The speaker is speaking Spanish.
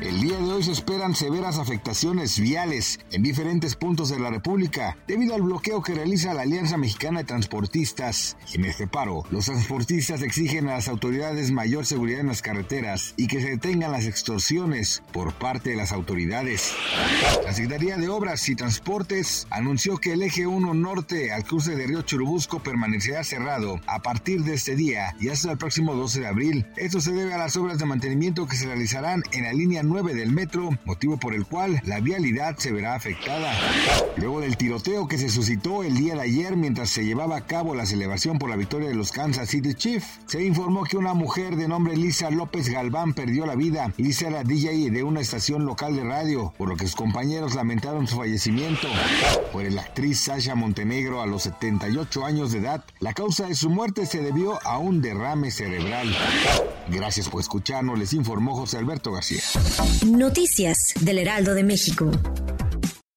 El día de hoy se esperan severas afectaciones viales en diferentes puntos de la República debido al bloqueo que realiza la Alianza Mexicana de Transportistas. En este paro, los transportistas exigen a las autoridades mayor seguridad en las carreteras y que se detengan las extorsiones por parte de las autoridades. La Secretaría de Obras y Transportes anunció que el eje 1 norte al cruce de Río Churubusco permanecerá cerrado a partir de este día y hasta el próximo 12 de abril. Esto se debe a las obras de mantenimiento que se realizarán en la línea 9 del metro, motivo por el cual la vialidad se verá afectada. Del tiroteo que se suscitó el día de ayer mientras se llevaba a cabo la celebración por la victoria de los Kansas City Chiefs, se informó que una mujer de nombre Lisa López Galván perdió la vida. Lisa era DJ de una estación local de radio, por lo que sus compañeros lamentaron su fallecimiento. Por la actriz Sasha Montenegro a los 78 años de edad, la causa de su muerte se debió a un derrame cerebral. Gracias por escucharnos, les informó José Alberto García. Noticias del Heraldo de México.